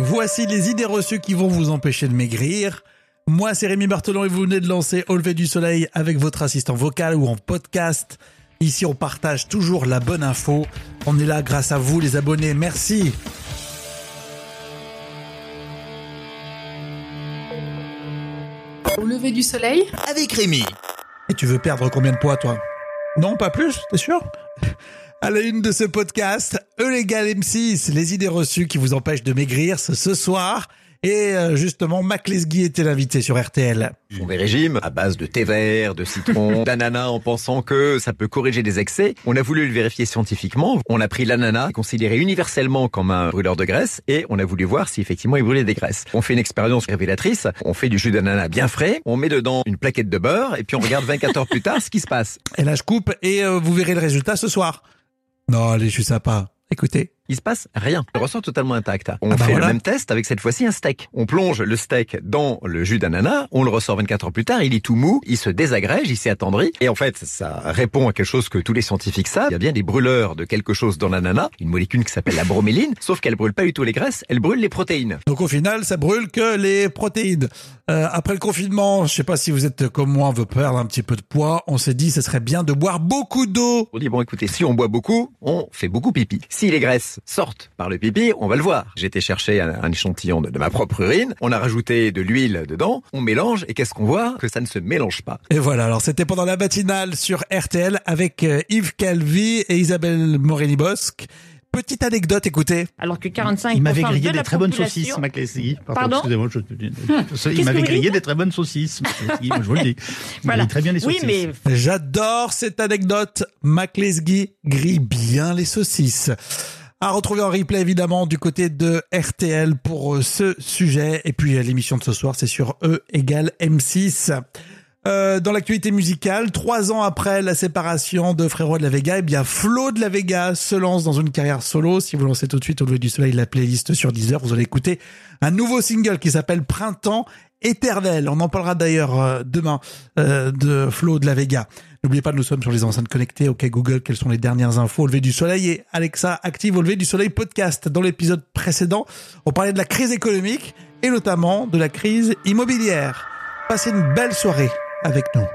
Voici les idées reçues qui vont vous empêcher de maigrir. Moi, c'est Rémi Barthelon et vous venez de lancer Au lever du soleil avec votre assistant vocal ou en podcast. Ici, on partage toujours la bonne info. On est là grâce à vous, les abonnés. Merci. Au lever du soleil avec Rémi. Et tu veux perdre combien de poids, toi? Non, pas plus, t'es sûr? À la une de ce podcast, Eulégal M6, les idées reçues qui vous empêchent de maigrir, ce, soir. Et euh, justement, Mac Lesguy était l'invité sur RTL. Mauvais régime, à base de thé vert, de citron, d'ananas en pensant que ça peut corriger des excès. On a voulu le vérifier scientifiquement. On a pris l'ananas, considéré universellement comme un brûleur de graisse, et on a voulu voir si effectivement il brûlait des graisses. On fait une expérience révélatrice. On fait du jus d'ananas bien frais, on met dedans une plaquette de beurre, et puis on regarde 24 heures plus tard ce qui se passe. Et là, je coupe et euh, vous verrez le résultat ce soir. Non, allez, je suis sympa. Écoutez. Il se passe rien. Le ressort totalement intact. On Ah bah fait voilà. le même test avec cette fois-ci un steak. On plonge le steak dans le jus d'ananas, on le ressort 24 heures plus tard, il est tout mou, il se désagrège, il s'est attendri. Et en fait, ça répond à quelque chose que tous les scientifiques savent. Il y a bien des brûleurs de quelque chose dans l'ananas, une molécule qui s'appelle la broméline, sauf qu'elle brûle pas du tout les graisses, elle brûle les protéines. Donc au final, ça brûle que les protéines. Euh, après le confinement, je sais pas si vous êtes comme moi, on veut perdre un petit peu de poids. On s'est dit, ce serait bien de boire beaucoup d'eau. On dit bon écoutez, si on boit beaucoup, on fait beaucoup pipi. Si les graisses sortent par le pipi, on va le voir. J'ai été chercher un, un échantillon de, de ma propre urine, on a rajouté de l'huile dedans, on mélange et qu'est-ce qu'on voit? Que ça ne se mélange pas. Et voilà, alors c'était pendant la matinale sur RTL avec euh, Yves Calvi et Isabelle Morini-Bosque. Petite anecdote, écoutez. Alors que 45% Il m'avait grillé de des très bonnes saucisses. Pardon Excusez-moi, je, il m'avait grillé des très bonnes saucisses, je vous le dis. Il Voilà. très bien les Oui, saucisses. mais J'adore cette anecdote. Mac Lesguy grille bien les saucisses. À retrouver en replay évidemment du côté de RTL pour euh, ce sujet. Et puis euh, l'émission de ce soir, c'est sur E égale M6. Euh, dans l'actualité musicale, trois ans après la séparation de Frérot de la Vega, eh bien Flo de la Vega se lance dans une carrière solo. Si vous lancez tout de suite au lever du soleil la playlist sur Deezer, vous allez écouter un nouveau single qui s'appelle Printemps éternel. On en parlera d'ailleurs euh, demain euh, de Flo de la Vega. N'oubliez pas, nous sommes sur les enceintes connectées. OK Google, quelles sont les dernières infos au lever du soleil? Et Alexa active au lever du soleil podcast. Dans l'épisode précédent, on parlait de la crise économique et notamment de la crise immobilière. Passez une belle soirée avec nous.